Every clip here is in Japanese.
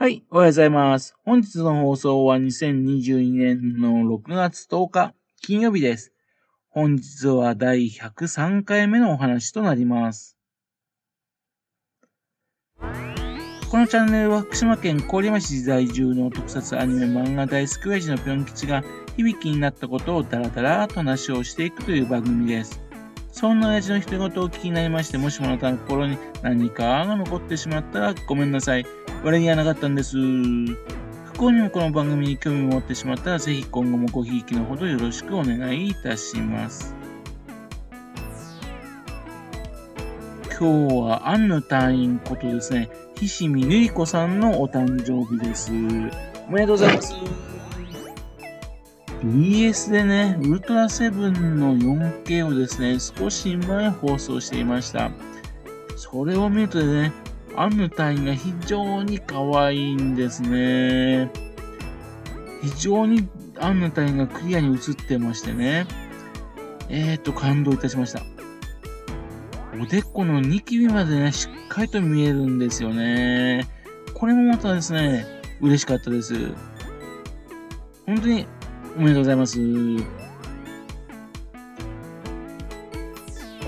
はい、おはようございます。本日の放送は2022年の6月10日、金曜日です。本日は第103回目のお話となります。このチャンネルは福島県郡山市在住の特撮アニメ漫画大好き親父のぴょん吉が響きになったことをダラダラと話をしていくという番組です。そんな親父の独り言を聞きになりまして、もしもあなたの心に何かが残ってしまったらごめんなさい。悪気はなかったんです。不幸にもこの番組に興味を持ってしまったら、ぜひ今後もごひいきのほどよろしくお願いいたします。今日はアンヌ隊員ことですね、菱見ゆい子さんのお誕生日です。おめでとうございます。BS でね、ウルトラセブンの 4K をですね、少し前放送していました。それを見るとね、アンヌ隊員が非常に可愛いんですね。非常にアンヌ隊員がクリアに映ってましてね。えーと、感動いたしました。おでこのニキビまでね、しっかりと見えるんですよね。これもまたですね、嬉しかったです。本当におめでとうございます。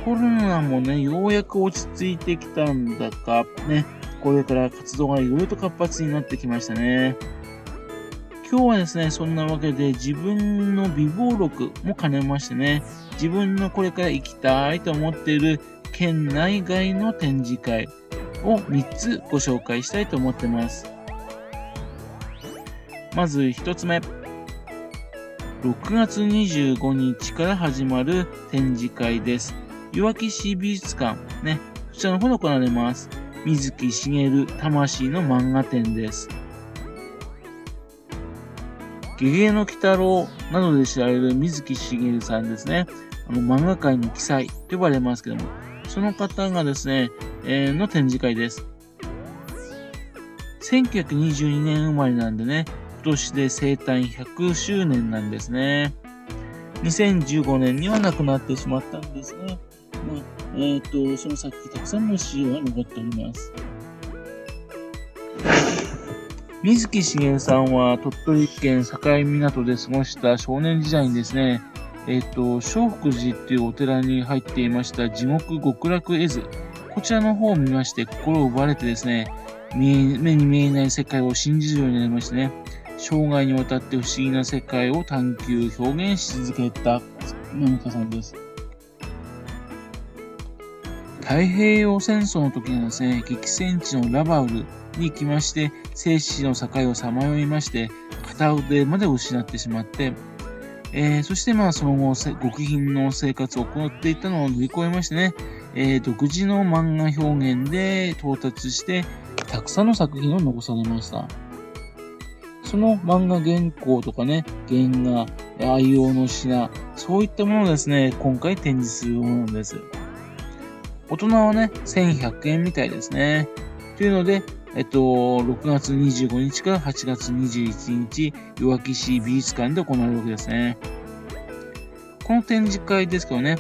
コロナもね、ようやく落ち着いてきたんだか、ね、これから活動がいろいろと活発になってきましたね。今日はですね、そんなわけで自分の美貌録も兼ねましてね、自分のこれから行きたいと思っている県内外の展示会を3つご紹介したいと思ってます。まず1つ目。6月25日から始まる展示会です。いわき市美術館、ね、こちらの方で行われます。水木しげる魂の漫画展です。ゲゲの鬼太郎などで知られる水木しげるさんですね。あの漫画界の記載と呼ばれますけども、その方がですね、えーの展示会です。1922年生まれなんでね、今年で生誕100周年なんですね。2015年には亡くなってしまったんですが、まあ、えっ、と、その先たくさんの資料が残っております。水木しげるさんは鳥取県境港で過ごした少年時代にですね、えっ、と、正福寺っていうお寺に入っていました地獄極楽絵図。こちらの方を見まして心を奪われてですね、目に見えない世界を信じるようになりましてね、生涯にわたって不思議な世界を探求、表現し続けた野中さんです。太平洋戦争の時にはですね、激戦地のラバウルに行きまして、生死の境をさまよいまして、片腕まで失ってしまって、えーそしてまあその後、極貧の生活を行っていたのを乗り越えましてね、えー独自の漫画表現で到達して、たくさんの作品を残されました。その漫画原稿とかね、原画、愛用の品、そういったものをですね、今回展示するものです。大人はね、1100円みたいですね。というので、えっと、6月25日から8月21日、いわき市美術館で行われるわけですね。この展示会ですけどね、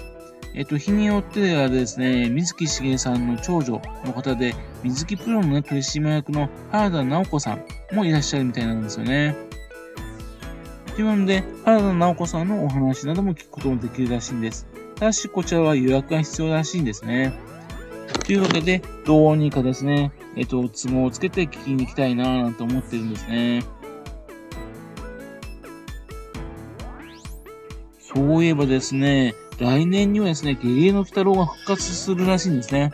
えっと、日によってはですね、水木しげさんの長女の方で、水木プロのね、取締役の原田直子さんもいらっしゃるみたいなんですよね。というので、原田直子さんのお話なども聞くこともできるらしいんです。ただし、こちらは予約が必要らしいんですね。というわけで、どうにかですね、えっと、都合をつけて聞きに行きたいなぁなんて思ってるんですね。そういえばですね、来年にはですね、ゲゲゲの鬼太郎が復活するらしいんですね。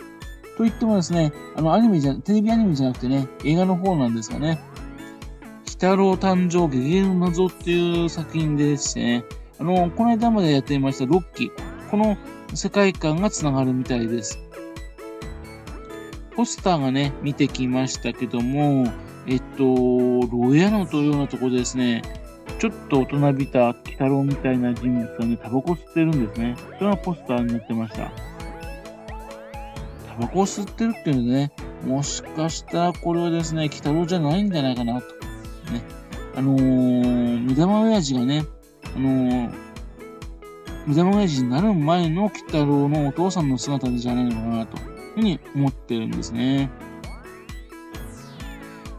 と言ってもですね、あの、アニメじゃ、テレビアニメじゃなくてね、映画の方なんですがね、鬼太郎誕生ゲゲゲの謎っていう作品でしてね、あの、この間までやっていましたロッキー、この世界観が繋がるみたいです。ポスターがね、見てきましたけども、えっと、ロヤノというようなところですね、ちょっと大人びた鬼太郎みたいな人物がね、タバコ吸ってるんですね。それがポスターに載ってました。タバコを吸ってるっていうのでね、もしかしたらこれはですね、鬼太郎じゃないんじゃないかなと。ね。あのー、目玉親父がね、あのー、目玉親父になる前の鬼太郎のお父さんの姿じゃないのかなというふうに思ってるんですね。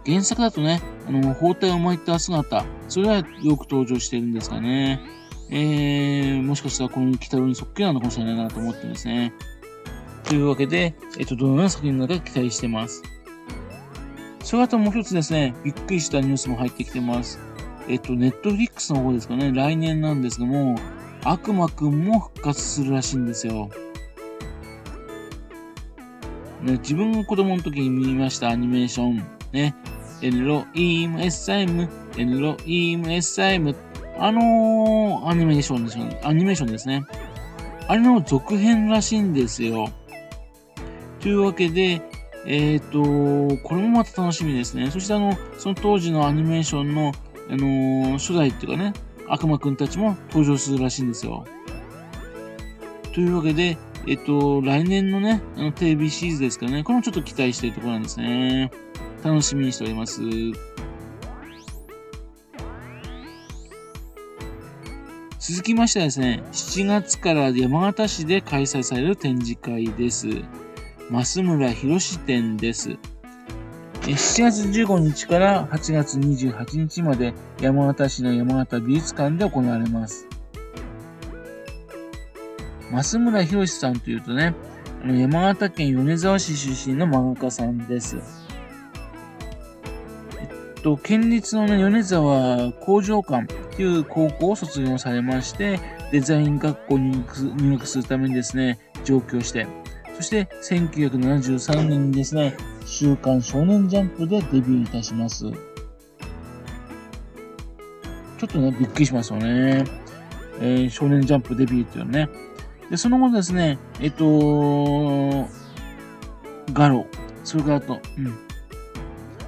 原作だとね、あの、包帯を巻いた姿、それはよく登場してるんですかね。えー、もしかしたらこの鬼太郎にそっくりなのかもしれないなと思ってますね。というわけで、えっと、どのような作品なのか期待してます。それともう一つですね、びっくりしたニュースも入ってきてます。えっと、ネットフリックスの方ですかね、来年なんですけども、悪魔くんも復活するらしいんですよ。ね、自分が子供の時に見ましたアニメーション、ね、エロイームエッサイム、エロイームエッサイム、あのー、アニメーションですね。アニメーションですね。あれの続編らしいんですよ。というわけで、えっ、ー、と、これもまた楽しみですね。そしてあの、その当時のアニメーションのあのー、初代っていうかね、悪魔くんたちも登場するらしいんですよ。というわけで、えっと、来年のね、あのテレビシリーズですからね、これもちょっと期待しているところなんですね。楽しみにしております。続きましてはですね、7月から山形市で開催される展示会です。増村博展です。7月15日から8月28日まで山形市の山形美術館で行われます。増村博さんというとね、山形県米沢市出身の漫画家さんです。えっと、県立の、ね、米沢工場館という高校を卒業されまして、デザイン学校に入学するためにですね、上京して、そして1973年にですね、週刊少年ジャンプでデビューいたします。ちょっとね、びっくりしますよね。えー、少年ジャンプデビューっていうのね。で、その後ですね、えっと、ガロ、それからと、うん。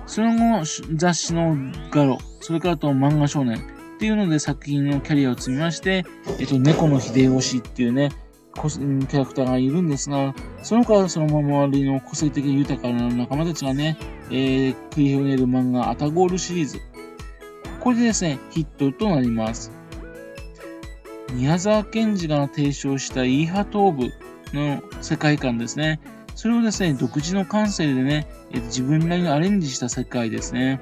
その後、雑誌のガロ、それからあと漫画少年っていうので作品のキャリアを積みまして、えっと、猫の秀吉っていうね、キャラクターがいるんですが、その他その周りの個性的豊かな仲間たちがね、えー、繰り広げる漫画アタゴールシリーズ。これでですね、ヒットとなります。宮沢賢治が提唱したイーハトーブの世界観ですね。それをですね、独自の感性でね、自分なりにアレンジした世界ですね。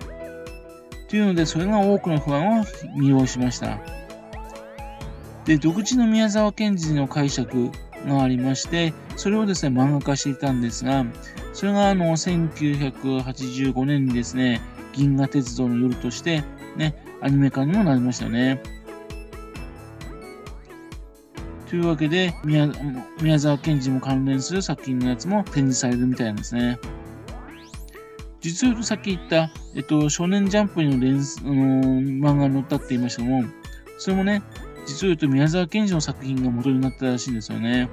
というので、それが多くの不安を魅了しました。で、独自の宮沢賢治の解釈がありまして、それをですね、漫画化していたんですが、それがあの、1985年にですね、銀河鉄道の夜として、ね、アニメ化にもなりましたよね。というわけで宮、宮沢賢治も関連する作品のやつも展示されるみたいなんですね。実を言うとさっき言った、えっと、少年ジャンプの連、あのー、漫画に載ったって言いましたけども、それもね、実を言うと宮沢賢治の作品が元になったらしいんですよね。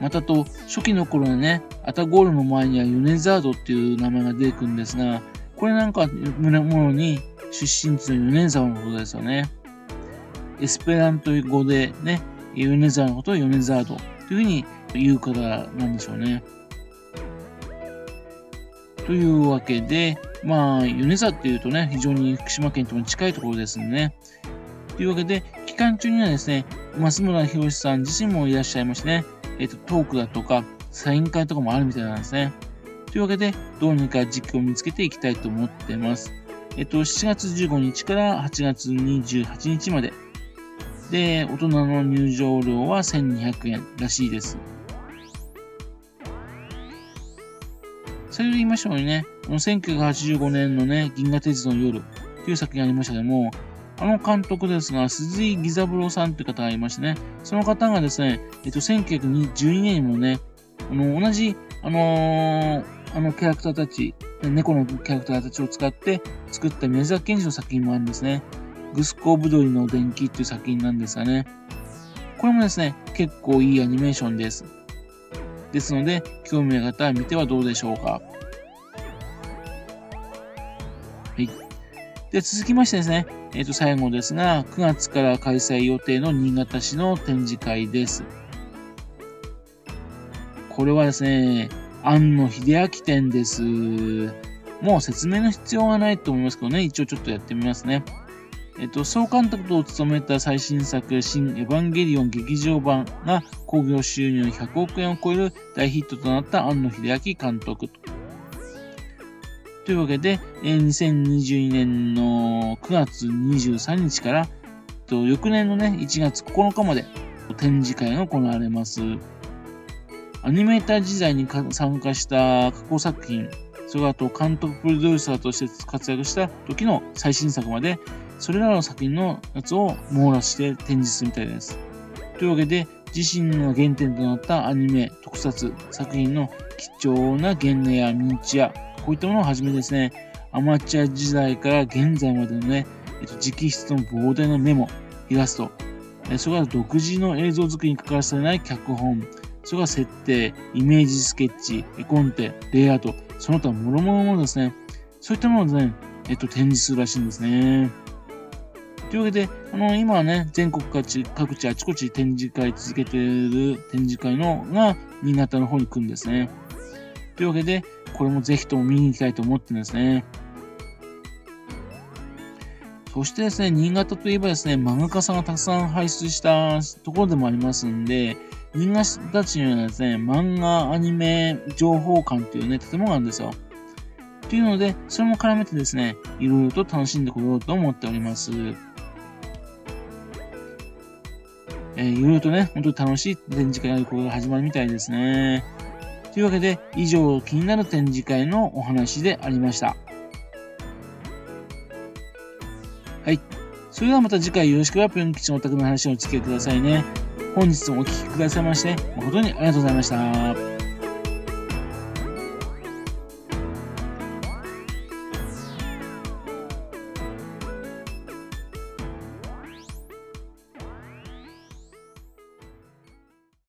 またと、初期の頃はね、アタゴールの前にはヨネザードっていう名前が出てくるんですが、これなんかものに出身地の米沢のことですよね。エスペラント語でね、米沢のことを米沢ドというふうに言うからなんでしょうね。というわけで、まあ、米沢っていうとね、非常に福島県とも近いところですんね。というわけで、期間中にはですね、増村博さん自身もいらっしゃいましてね、えっ、と、トークだとか、サイン会とかもあるみたいなんですね。というわけで、どうにか時期を見つけていきたいと思ってます。えっと、7月15日から8月28日まで。で、大人の入場料は1200円らしいです。先ほど言いましたようにね、この1985年のね、銀河鉄道の夜という作品がありましたけども、あの監督ですが、鈴井義三郎さんという方がいましてね、その方がですね、えっと、1912年にもね、あの、同じ、あのー、あのキャラクターたち、猫のキャラクターたちを使って作った宮沢賢治の作品もあるんですね。グスコブドリの電気っていう作品なんですがね。これもですね、結構いいアニメーションです。ですので、興味ある方は見てはどうでしょうか。はい。で、続きましてですね、えっ、ー、と、最後ですが、9月から開催予定の新潟市の展示会です。これはですね、庵野秀明展です。もう説明の必要はないと思いますけどね、一応ちょっとやってみますね。えっと、総監督を務めた最新作、新エヴァンゲリオン劇場版が興行収入100億円を超える大ヒットとなった庵野秀明監督と。というわけで、2022年の9月23日から、翌年のね、1月9日まで展示会が行われます。アニメーター時代に参加した過去作品、それからと監督プロデューサーとして活躍した時の最新作まで、それらの作品のやつを網羅して展示するみたいです。というわけで、自身の原点となったアニメ、特撮、作品の貴重な原画やミニチュア、こういったものをはじめですね、アマチュア時代から現在までのね、えっと、直筆の膨大なメモ、イラスト、それから独自の映像作りに欠かせない脚本、それから設定、イメージスケッチ、絵コンテ、レイアウト、その他諸々のものですね。そういったものをね、えっと、展示するらしいんですね。というわけで、あの、今はね、全国各地、各地あちこち展示会続けてる展示会のが、新潟の方に来るんですね。というわけで、これもぜひとも見に行きたいと思ってるんですね。そしてですね、新潟といえばですね、漫画家さんがたくさん輩出したところでもありますんで、新潟市にはですね、漫画アニメ情報館というね、建物があるんですよ。というので、それも絡めてですね、いろいろと楽しんでこようと思っております。えー、いろいろとね、本当に楽しい展示会がこれが始まるみたいですね。というわけで、以上、気になる展示会のお話でありました。はい。それではまた次回よろしくはぴょん吉のお宅の話をお付き合いくださいね。本日もお聴きくださいまして、誠にありがとうございました。